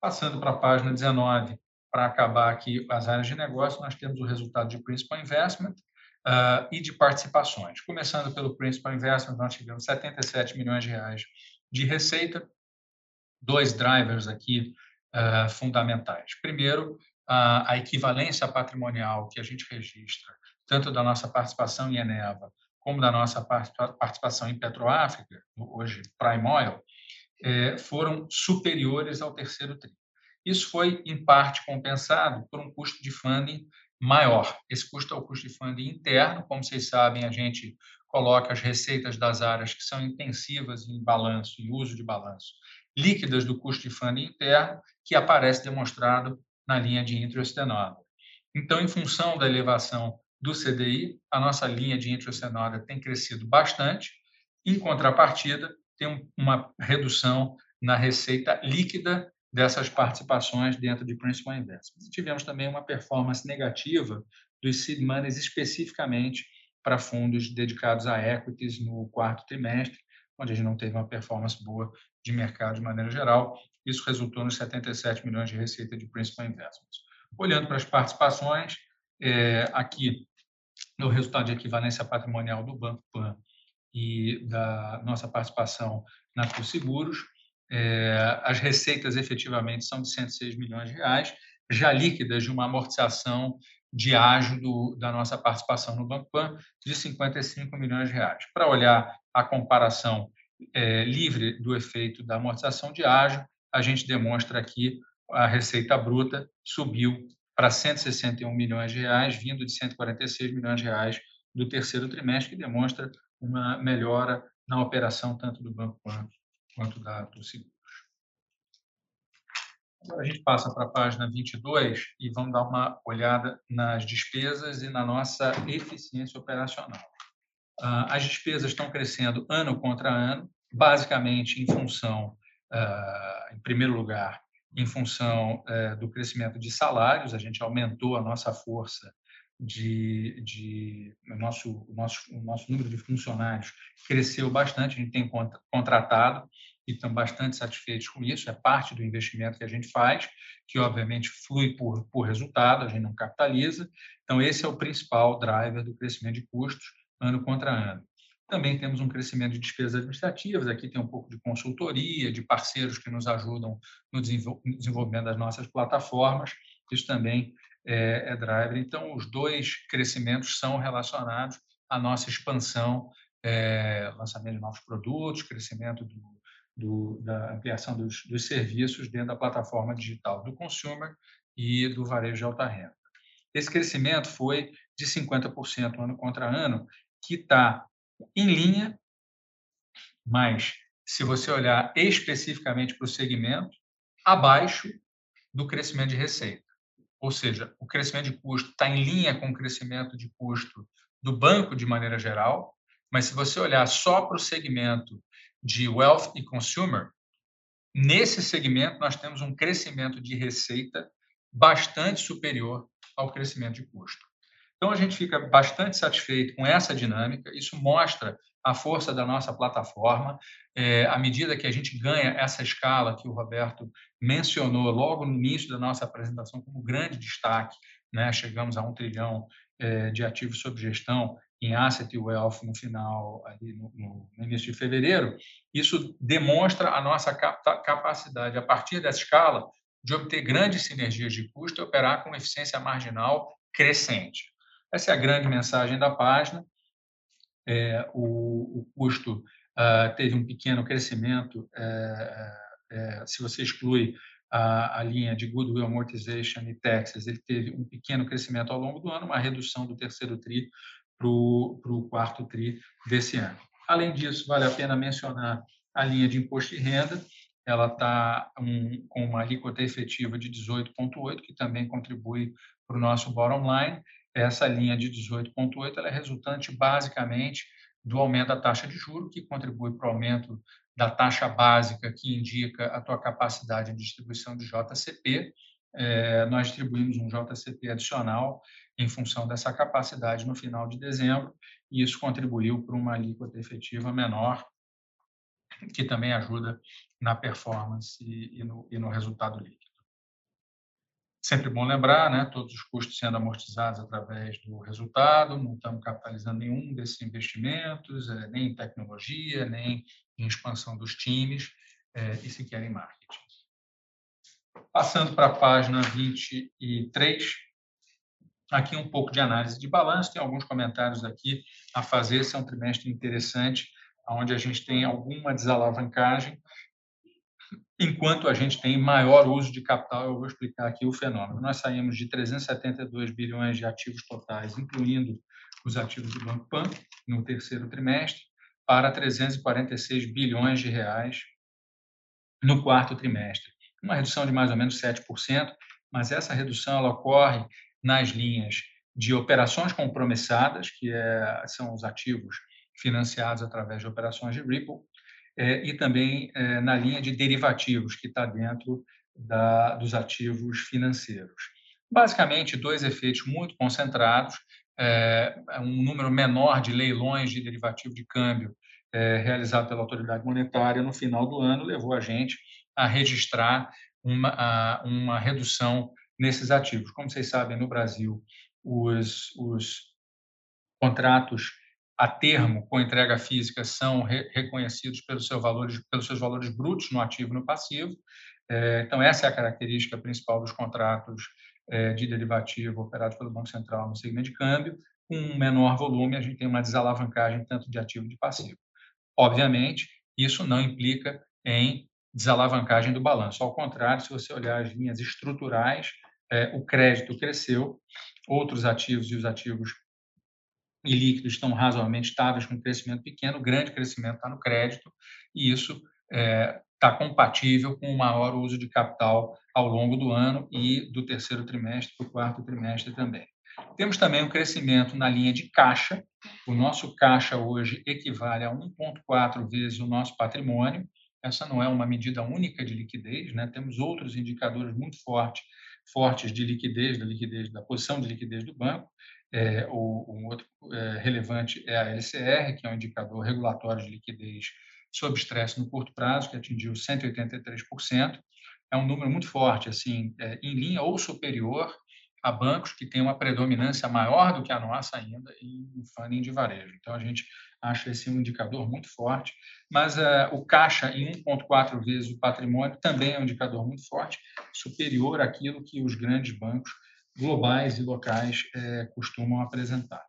Passando para a página 19, para acabar aqui as áreas de negócio, nós temos o resultado de Principal Investment, uh, e de participações. Começando pelo Principal Investment, nós tivemos 77 milhões de reais de receita, dois drivers aqui uh, fundamentais. Primeiro, uh, a equivalência patrimonial que a gente registra, tanto da nossa participação em Eneva, como da nossa participação em Petroáfrica, hoje Prime Oil, eh, foram superiores ao terceiro tri. Isso foi, em parte, compensado por um custo de funding maior. Esse custo é o custo de funding interno. Como vocês sabem, a gente coloca as receitas das áreas que são intensivas em balanço e uso de balanço líquidas do custo de funding interno, que aparece demonstrado na linha de interest and. Então, em função da elevação do CDI, a nossa linha de interest and tem crescido bastante. Em contrapartida, tem uma redução na receita líquida dessas participações dentro de Principal Investments. Tivemos também uma performance negativa dos seed monies especificamente para fundos dedicados a equities no quarto trimestre, onde a gente não teve uma performance boa de mercado de maneira geral. Isso resultou nos 77 milhões de receita de Principal Investments. Olhando para as participações, é, aqui no resultado de equivalência patrimonial do Banco Pan e da nossa participação na Seguros, é, as receitas efetivamente são de 106 milhões de reais, já líquidas de uma amortização de ágio do, da nossa participação no Banco Pan de 55 milhões de reais. Para olhar a comparação é, livre do efeito da amortização de ágio, a gente demonstra aqui a receita bruta subiu para 161 milhões de reais, vindo de 146 milhões de reais do terceiro trimestre, que demonstra uma melhora na operação tanto do Banco Pan quanto da. Agora a gente passa para a página 22 e vamos dar uma olhada nas despesas e na nossa eficiência operacional. Ah, as despesas estão crescendo ano contra ano, basicamente em função, ah, em primeiro lugar, em função eh, do crescimento de salários, a gente aumentou a nossa força de, de o nosso, o nosso, o nosso número de funcionários cresceu bastante, a gente tem contratado e estamos bastante satisfeitos com isso, é parte do investimento que a gente faz, que obviamente flui por, por resultado, a gente não capitaliza. Então, esse é o principal driver do crescimento de custos ano contra ano. Também temos um crescimento de despesas administrativas, aqui tem um pouco de consultoria, de parceiros que nos ajudam no desenvolvimento das nossas plataformas, isso também é, é driver. Então, os dois crescimentos são relacionados à nossa expansão, é, lançamento de novos produtos, crescimento do, do, da ampliação dos, dos, serviços dentro da plataforma digital do consumer e do varejo de alta renda. Esse crescimento foi de 50% ano contra ano, que está em linha, mas se você olhar especificamente para o segmento, abaixo do crescimento de receita. Ou seja, o crescimento de custo está em linha com o crescimento de custo do banco de maneira geral, mas se você olhar só para o segmento de wealth e consumer, nesse segmento nós temos um crescimento de receita bastante superior ao crescimento de custo. Então a gente fica bastante satisfeito com essa dinâmica. Isso mostra a força da nossa plataforma. É, à medida que a gente ganha essa escala que o Roberto mencionou logo no início da nossa apresentação como grande destaque, né? chegamos a um trilhão é, de ativos sob gestão em asset wealth no final, ali no, no, início de fevereiro, isso demonstra a nossa capacidade, a partir dessa escala, de obter grandes sinergias de custo e operar com eficiência marginal crescente. Essa é a grande mensagem da página. É, o, o, custo uh, teve um pequeno crescimento, é, é, se você exclui a, a, linha de Goodwill Amortization e Taxes, ele teve um pequeno crescimento ao longo do ano, uma redução do terceiro TRI para o quarto TRI desse ano. Além disso, vale a pena mencionar a linha de imposto de renda, ela está um, com uma alíquota efetiva de 18,8, que também contribui para o nosso bottom line. Essa linha de 18,8 é resultante basicamente do aumento da taxa de juro, que contribui para o aumento da taxa básica, que indica a tua capacidade de distribuição de JCP. É, nós distribuímos um JCP adicional em função dessa capacidade no final de dezembro, e isso contribuiu para uma alíquota efetiva menor, que também ajuda na performance e no, e no resultado líquido. Sempre bom lembrar, né, todos os custos sendo amortizados através do resultado, não estamos capitalizando nenhum desses investimentos, é, nem em tecnologia, nem em expansão dos times, é, e sequer em marketing. Passando para a página 23, aqui um pouco de análise de balanço, tem alguns comentários aqui a fazer, esse é um trimestre interessante, onde a gente tem alguma desalavancagem, enquanto a gente tem maior uso de capital, eu vou explicar aqui o fenômeno. Nós saímos de 372 bilhões de ativos totais, incluindo os ativos do Banco Pan, no terceiro trimestre, para 346 bilhões de reais no quarto trimestre. Uma redução de mais ou menos 7%, mas essa redução ela ocorre nas linhas de operações compromissadas, que é, são os ativos financiados através de operações de Ripple, é, e também é, na linha de derivativos, que está dentro da, dos ativos financeiros. Basicamente, dois efeitos muito concentrados, é, um número menor de leilões de derivativo de câmbio é, realizado pela autoridade monetária no final do ano levou a gente a registrar uma, a, uma redução nesses ativos. Como vocês sabem, no Brasil, os, os contratos a termo com entrega física são re reconhecidos pelos seus valores pelos seus valores brutos no ativo e no passivo. É, então essa é a característica principal dos contratos é, de derivativo operados pelo Banco Central no segmento de câmbio. Com um menor volume, a gente tem uma desalavancagem tanto de ativo de passivo. Obviamente, isso não implica em desalavancagem do balanço. Ao contrário, se você olhar as linhas estruturais, é, o crédito cresceu, outros ativos e os ativos e líquidos estão razoavelmente estáveis, com crescimento pequeno, o grande crescimento está no crédito, e isso está é, está compatível com o maior uso de capital ao longo do ano e do terceiro trimestre para o quarto trimestre também. Temos também um crescimento na linha de caixa. O nosso caixa hoje equivale a 1,4 vezes o nosso patrimônio. Essa não é uma medida única de liquidez, né? temos outros indicadores muito fortes, fortes de liquidez, da liquidez, da posição de liquidez do banco. É, o, um outro é, relevante é a LCR, que é um indicador regulatório de liquidez sob estresse no curto prazo, que atingiu 183%. É um número muito forte, assim, é, em linha ou superior a bancos que têm uma predominância maior do que a nossa ainda em funding de varejo. Então, a gente acha esse um indicador muito forte, mas uh, o caixa em 1,4 vezes o patrimônio também é um indicador muito forte, superior àquilo que os grandes bancos globais e locais eh, costumam apresentar.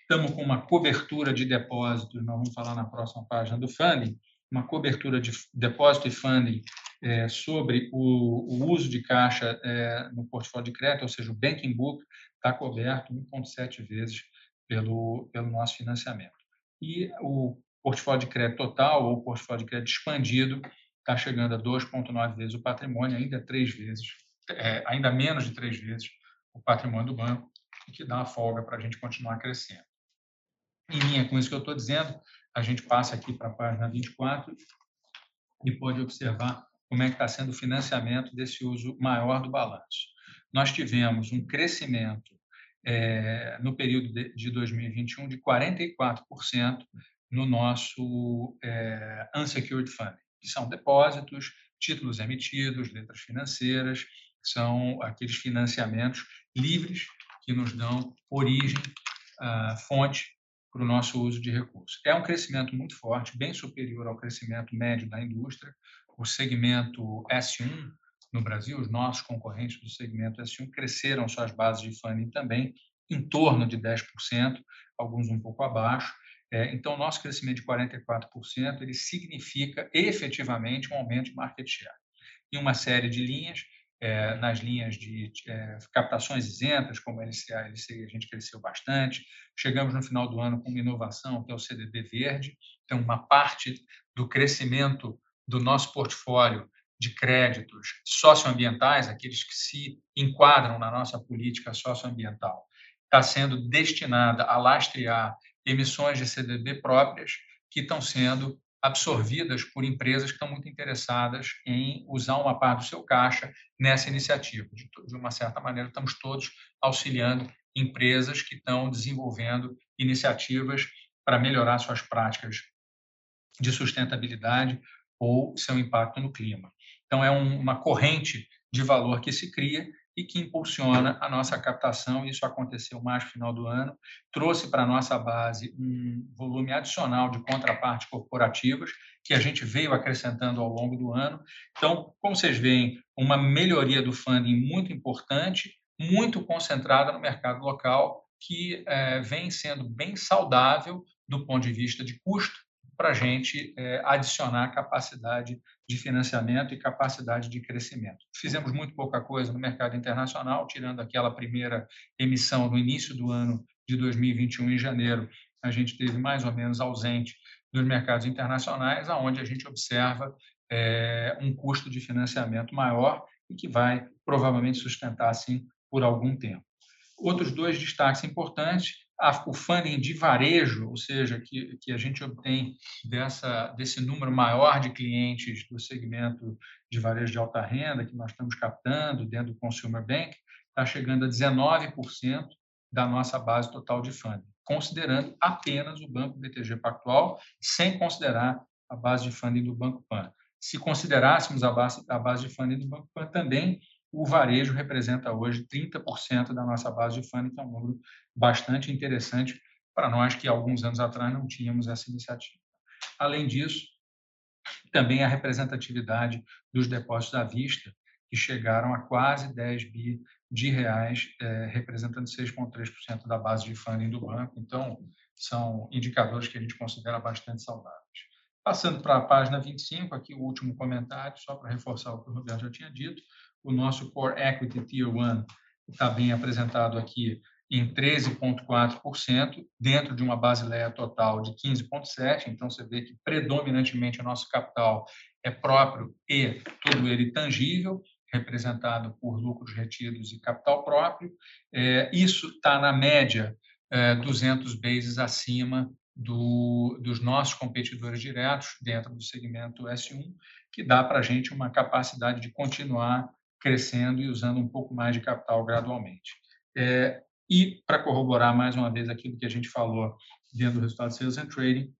Estamos com uma cobertura de depósitos, nós vamos falar na próxima página do funding, uma cobertura de depósito e funding é, sobre o, o, uso de caixa é, no portfólio de crédito, ou seja, o banking book está coberto 1,7 vezes pelo, pelo nosso financiamento. E o portfólio de crédito total ou portfólio de crédito expandido está chegando a 2,9 vezes o patrimônio, ainda três vezes, é, ainda menos de três vezes o patrimônio do banco, o que dá uma folga para a gente continuar crescendo. Em linha com isso que eu estou dizendo, a gente passa aqui para a página 24 e pode observar como é que está sendo o financiamento desse uso maior do balanço. Nós tivemos um crescimento é, no período de, de 2021 de 44% no nosso é, unsecured funding, que são depósitos, títulos emitidos, letras financeiras, são aqueles financiamentos livres que nos dão origem, uh, fonte para o nosso uso de recursos. É um crescimento muito forte, bem superior ao crescimento médio da indústria. O segmento S1 no Brasil, os nossos concorrentes do segmento S1 cresceram suas bases de funding também em torno de 10%, alguns um pouco abaixo. É, então, nosso crescimento de 44% ele significa efetivamente um aumento de market share. Em uma série de linhas, é, nas linhas de é, captações isentas, como LCA e LCI, a gente cresceu bastante. Chegamos no final do ano com uma inovação, que é o CDB verde. Então, uma parte do crescimento do nosso portfólio de créditos socioambientais, aqueles que se enquadram na nossa política socioambiental, está sendo destinada a lastrear emissões de CDB próprias que estão sendo absorvidas por empresas que estão muito interessadas em usar uma parte do seu caixa nessa iniciativa. De, de uma certa maneira, estamos todos auxiliando empresas que estão desenvolvendo iniciativas para melhorar suas práticas de sustentabilidade ou seu impacto no clima. Então, é um, uma corrente de valor que se cria e que impulsiona a nossa captação. Isso aconteceu mais no final do ano, trouxe para a nossa base um volume adicional de contrapartes corporativas que a gente veio acrescentando ao longo do ano. Então, como vocês veem, uma melhoria do funding muito importante, muito concentrada no mercado local, que é, vem sendo bem saudável do ponto de vista de custo para a gente é, adicionar capacidade de financiamento e capacidade de crescimento. Fizemos muito pouca coisa no mercado internacional, tirando aquela primeira emissão no início do ano de 2021, em janeiro, a gente teve mais ou menos ausente dos mercados internacionais, aonde a gente observa é, um custo de financiamento maior e que vai provavelmente sustentar assim por algum tempo. Outros dois destaques importantes a, o funding de varejo, ou seja, que, que a gente obtém dessa, desse número maior de clientes do segmento de varejo de alta renda que nós estamos captando dentro do Consumer Bank, está chegando a 19% da nossa base total de funding, considerando apenas o Banco BTG Pactual, sem considerar a base de funding do Banco Pan. Se considerássemos a base, a base de funding do Banco Pan também, o varejo representa hoje 30% da nossa base de funding, que é um número bastante interessante para nós que alguns anos atrás não tínhamos essa iniciativa. Além disso, também a representatividade dos depósitos à vista, que chegaram a quase 10 bi de reais, é, representando 6,3% da base de funding do banco. Então, são indicadores que a gente considera bastante saudáveis. Passando para a página 25, aqui o último comentário, só para reforçar o que o Roberto já tinha dito o nosso Core Equity Tier 1 está bem apresentado aqui em 13,4%, dentro de uma Basileia total de 15,7%. Então, você vê que predominantemente o nosso capital é próprio e todo ele tangível, representado por lucros retidos e capital próprio. É, isso está, na média, é, 200 bases acima do, dos nossos competidores diretos dentro do segmento S1, que dá para a gente uma capacidade de continuar crescendo e usando um pouco mais de capital gradualmente. É, e, para corroborar mais uma vez aquilo que a gente falou dentro do resultado de Sales and Trading,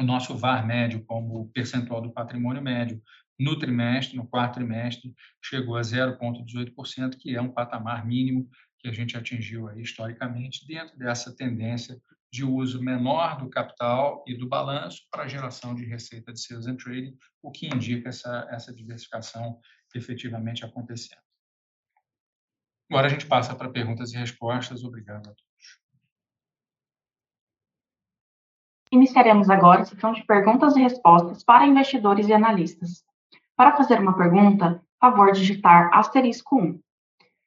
o nosso VAR médio, como percentual do patrimônio médio, no trimestre, no quarto trimestre, chegou a 0,18%, que é um patamar mínimo que a gente atingiu aí, historicamente, dentro dessa tendência de uso menor do capital e do balanço para geração de receita de sales and trading, o que indica essa, essa diversificação efetivamente acontecendo. Agora a gente passa para perguntas e respostas. Obrigado a todos. Iniciaremos agora a sessão de perguntas e respostas para investidores e analistas. Para fazer uma pergunta, favor digitar asterisco 1.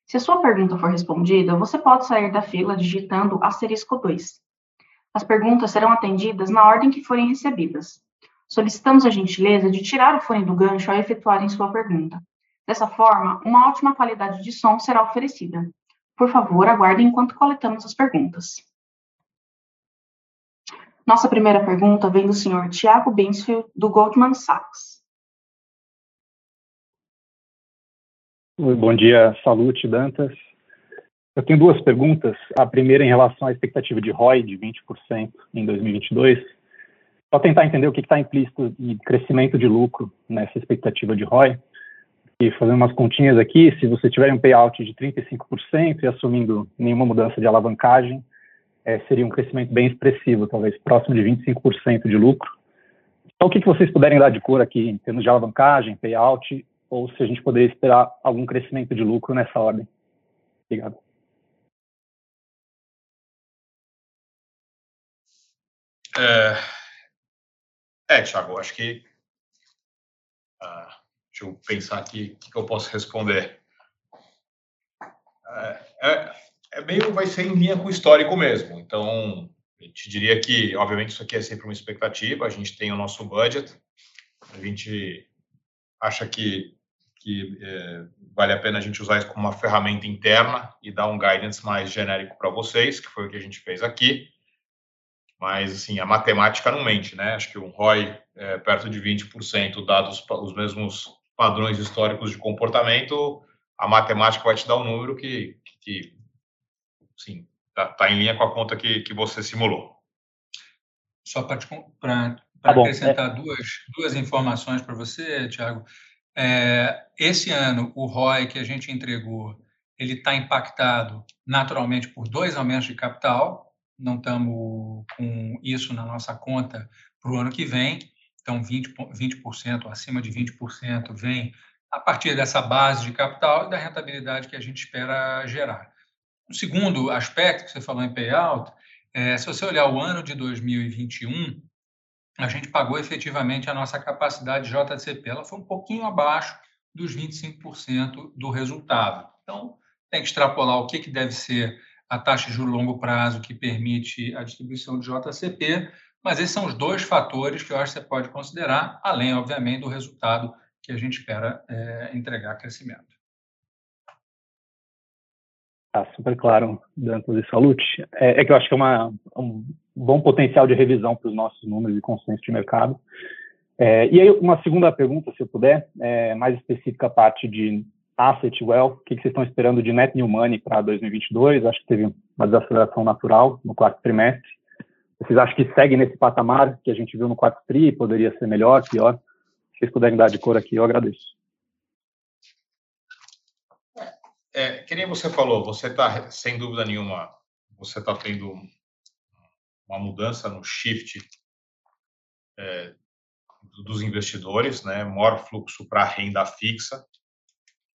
Se a sua pergunta for respondida, você pode sair da fila digitando asterisco 2. As perguntas serão atendidas na ordem que forem recebidas. Solicitamos a gentileza de tirar o fone do gancho ao efetuarem sua pergunta. Dessa forma, uma ótima qualidade de som será oferecida. Por favor, aguardem enquanto coletamos as perguntas. Nossa primeira pergunta vem do senhor Tiago Binsfield, do Goldman Sachs. Bom dia, Salute, Dantas. Eu tenho duas perguntas. A primeira em relação à expectativa de ROI de 20% em 2022. Só tentar entender o que está implícito de crescimento de lucro nessa expectativa de ROI e fazendo umas continhas aqui, se você tiver um payout de 35% e assumindo nenhuma mudança de alavancagem, é, seria um crescimento bem expressivo, talvez próximo de 25% de lucro. Então, o que, que vocês puderem dar de cor aqui em termos de alavancagem, payout, ou se a gente poderia esperar algum crescimento de lucro nessa ordem. Obrigado. É, é Thiago, acho que uh, Deixa eu pensar aqui o que, que eu posso responder. É, é, é, meio, vai ser em linha com o histórico mesmo. Então, eu te diria que, obviamente, isso aqui é sempre uma expectativa. A gente tem o nosso budget. A gente acha que, que é, vale a pena a gente usar isso como uma ferramenta interna e dar um guidance mais genérico para vocês, que foi o que a gente fez aqui. Mas, assim, a matemática não mente, né? Acho que um ROI é, perto de 20%, dados os mesmos padrões históricos de comportamento, a matemática vai te dar um número que, que, sim, está tá em linha com a conta que, que você simulou. Só para tá acrescentar é. duas, duas informações para você, Tiago. É, esse ano, o ROI que a gente entregou, ele está impactado naturalmente por dois aumentos de capital. Não estamos com isso na nossa conta para o ano que vem. Então, 20%, 20% acima de 20% vem a partir dessa base de capital e da rentabilidade que a gente espera gerar. O segundo aspecto que você falou em payout, é, se você olhar o ano de 2021, a gente pagou efetivamente a nossa capacidade de JCP. Ela foi um pouquinho abaixo dos 25% do resultado. Então, tem que extrapolar o que, que deve ser a taxa de longo prazo que permite a distribuição de JCP mas esses são os dois fatores que eu acho que você pode considerar, além, obviamente, do resultado que a gente espera é, entregar crescimento. Tá super claro, Dantas e Salute. É, é, que eu acho que é uma, um bom potencial de revisão para os nossos números e consenso de mercado. É, e aí, uma segunda pergunta, se eu puder, é, mais específica a parte de asset wealth, o que, que vocês estão esperando de net new money para 2022? Acho que teve uma desaceleração natural no quarto trimestre. Vocês acham que segue nesse patamar que a gente viu no quarto tri? Poderia ser melhor, pior? Se vocês puderem dar de cor aqui, eu agradeço. É, que nem você falou, você está, sem dúvida nenhuma, você está tendo uma mudança no shift é, dos investidores, né? maior fluxo para renda fixa.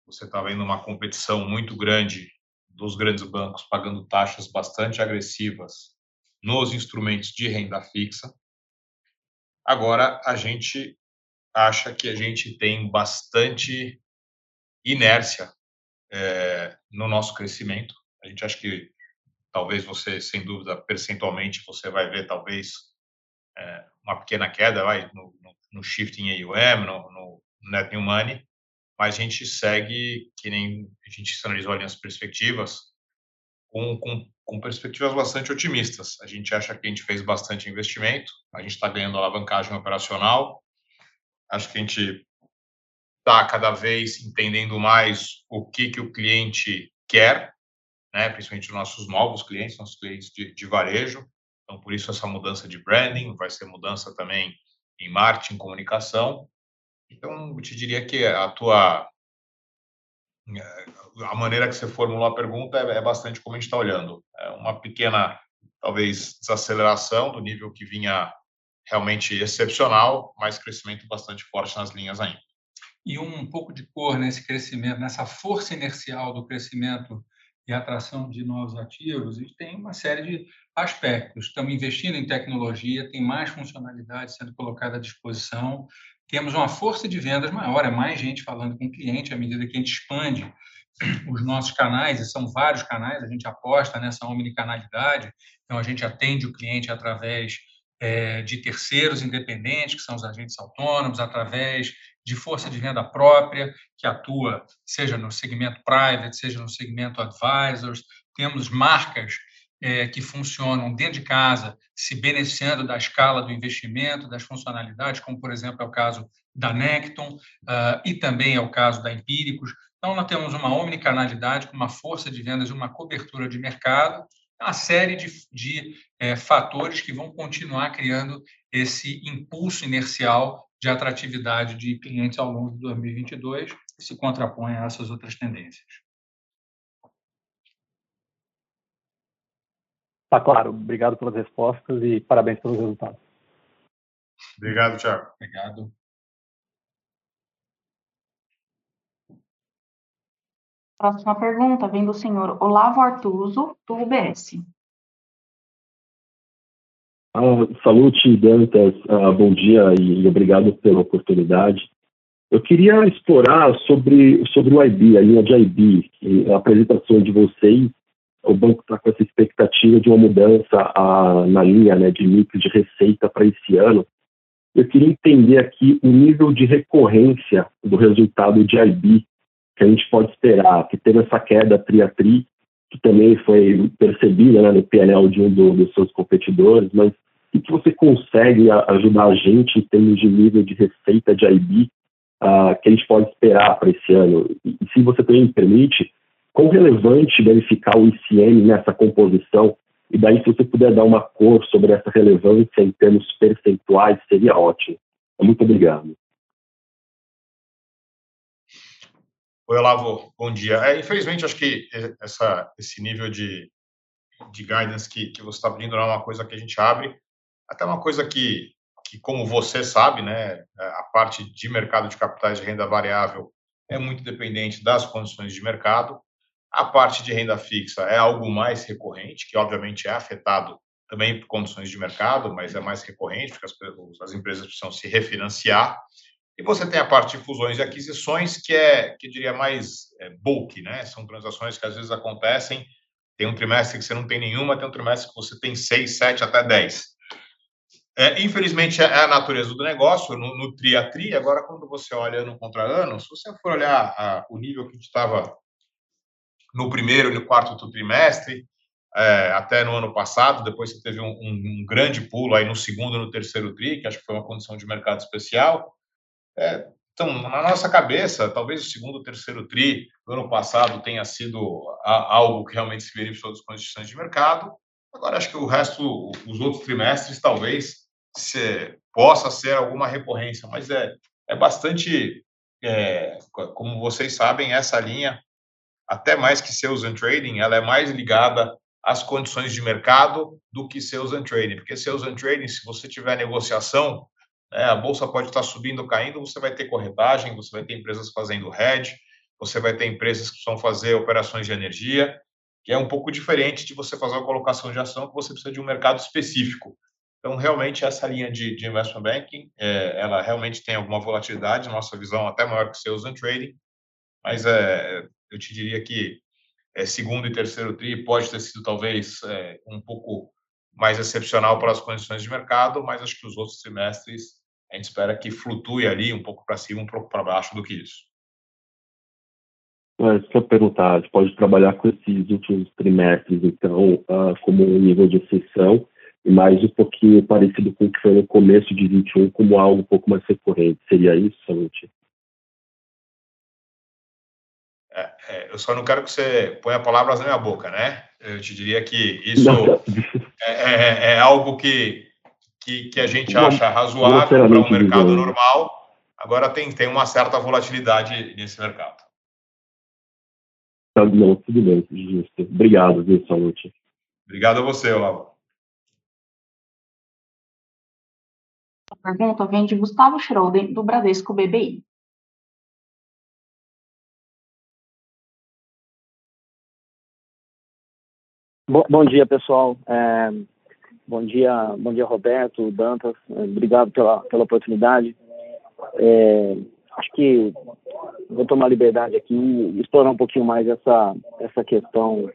Você está vendo uma competição muito grande dos grandes bancos pagando taxas bastante agressivas nos instrumentos de renda fixa. Agora, a gente acha que a gente tem bastante inércia é, no nosso crescimento. A gente acha que talvez você, sem dúvida, percentualmente, você vai ver talvez é, uma pequena queda vai, no, no, no shift em AUM, no, no net new money, mas a gente segue, que nem a gente analisou ali as perspectivas, com, com, com, perspectivas bastante otimistas. A gente acha que a gente fez bastante investimento, a gente está ganhando alavancagem operacional, acho que a gente está cada vez entendendo mais o que, que o cliente quer, né, principalmente os nossos novos clientes, nossos clientes de, de varejo. Então, por isso, essa mudança de branding, vai ser mudança também em marketing, comunicação. Então, eu te diria que a tua. A maneira que você formulou a pergunta é, é bastante como a gente está olhando. É uma pequena, talvez, desaceleração do nível que vinha realmente excepcional, mas crescimento bastante forte nas linhas ainda. E um pouco de cor nesse crescimento, nessa força inercial do crescimento e atração de novos ativos, a gente tem uma série de aspectos. Estamos investindo em tecnologia, tem mais funcionalidade sendo colocada à disposição, temos uma força de vendas maior, é mais gente falando com o cliente à medida que a gente expande os nossos canais, e são vários canais, a gente aposta nessa omnicanalidade, então a gente atende o cliente através é, de terceiros independentes, que são os agentes autônomos, através de força de venda própria, que atua seja no segmento private, seja no segmento advisors. Temos marcas é, que funcionam dentro de casa, se beneficiando da escala do investimento, das funcionalidades, como, por exemplo, é o caso da Necton uh, e também é o caso da Empíricos. Então, nós temos uma omnicanalidade uma força de vendas e uma cobertura de mercado, uma série de, de é, fatores que vão continuar criando esse impulso inercial de atratividade de clientes ao longo de 2022, que se contrapõe a essas outras tendências. Está claro. Obrigado pelas respostas e parabéns pelos resultados. Obrigado, Thiago. Obrigado. Próxima pergunta vem do senhor Olavo Artuso, do UBS. Ah, salute, Dantas. Ah, bom dia e obrigado pela oportunidade. Eu queria explorar sobre, sobre o IB, a linha de IB, a apresentação de vocês. O banco está com essa expectativa de uma mudança a, na linha né, de mix de receita para esse ano. Eu queria entender aqui o nível de recorrência do resultado de IB que a gente pode esperar, que teve essa queda tri a tri, que também foi percebida né, no PNL de um do, dos seus competidores, mas o que você consegue ajudar a gente em termos de nível de receita de IB uh, ah, que a gente pode esperar para esse ano? E, se você também me permite, quão relevante verificar o ICM nessa composição? E daí, se você puder dar uma cor sobre essa relevância em termos percentuais, seria ótimo. Muito obrigado. Oi, Olavo, bom dia. É, infelizmente, acho que essa, esse nível de, de guidance que, que você está abrindo não é uma coisa que a gente abre, até uma coisa que, que, como você sabe, né, a parte de mercado de capitais de renda variável é muito dependente das condições de mercado. A parte de renda fixa é algo mais recorrente, que obviamente é afetado também por condições de mercado, mas é mais recorrente, porque as, as empresas precisam se refinanciar. E você tem a parte de fusões e aquisições, que é, que eu diria, mais é, bulk, né? São transações que às vezes acontecem, tem um trimestre que você não tem nenhuma, tem um trimestre que você tem seis, sete, até dez. É, infelizmente, é a natureza do negócio, no, no tri a tri. Agora, quando você olha ano contra ano, se você for olhar a, o nível que a gente estava no primeiro e no quarto trimestre, é, até no ano passado, depois você teve um, um, um, grande pulo aí no segundo e no terceiro tri, que acho que foi uma condição de mercado especial. É, então, na nossa cabeça, talvez o segundo ou terceiro tri do ano passado tenha sido a, algo que realmente se beneficiou das condições de mercado. Agora, acho que o resto, os outros trimestres, talvez se, possa ser alguma recorrência, mas é, é bastante, é, como vocês sabem, essa linha, até mais que sales and trading, ela é mais ligada às condições de mercado do que sales and trading, porque sales and trading, se você tiver negociação, é, a bolsa pode estar subindo ou caindo, você vai ter corretagem, você vai ter empresas fazendo hedge, você vai ter empresas que vão fazer operações de energia, que é um pouco diferente de você fazer uma colocação de ação que você precisa de um mercado específico. Então, realmente, essa linha de, de investment banking, é, ela realmente tem alguma volatilidade, nossa visão até maior que sales and trading, mas é, eu te diria que é, segundo e terceiro TRI pode ter sido talvez é, um pouco mais excepcional para as condições de mercado, mas acho que os outros trimestres a gente espera que flutue ali um pouco para cima, um pouco para baixo do que isso. É, só perguntar, a gente pode trabalhar com esses últimos trimestres, então, uh, como um nível de exceção, e mais um pouquinho parecido com o que foi no começo de 21, como algo um pouco mais recorrente. Seria isso, Salute? É, é, eu só não quero que você ponha palavras na minha boca, né? Eu te diria que isso é, é, é, algo que, que, que, a gente acha razoável para um mercado normal. Agora tem, tem uma certa volatilidade nesse mercado. Tá, não, tudo bem, justo. Obrigado, viu, Salute. Obrigado a você, Olavo. A pergunta vem de Gustavo Schroeder, do Bradesco BBI. Bom, bom dia, pessoal. É, bom dia, bom dia, Roberto, Dantas. Obrigado pela, pela oportunidade. É, acho que vou tomar liberdade aqui e explorar um pouquinho mais essa, essa questão.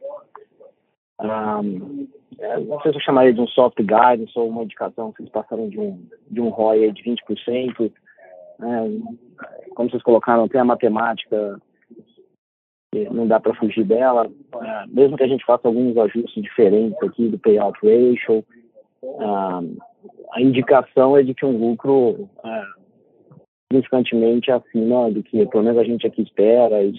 Um, é, não sei se eu chamaria de um soft guidance ou uma indicação, vocês passaram de um, de um ROI de 20%. É, como vocês colocaram, tem a matemática, não dá para fugir dela. É, mesmo que a gente faça alguns ajustes diferentes aqui do payout ratio, a indicação é de que um lucro é, significantemente acima do que pelo menos a gente aqui espera. E se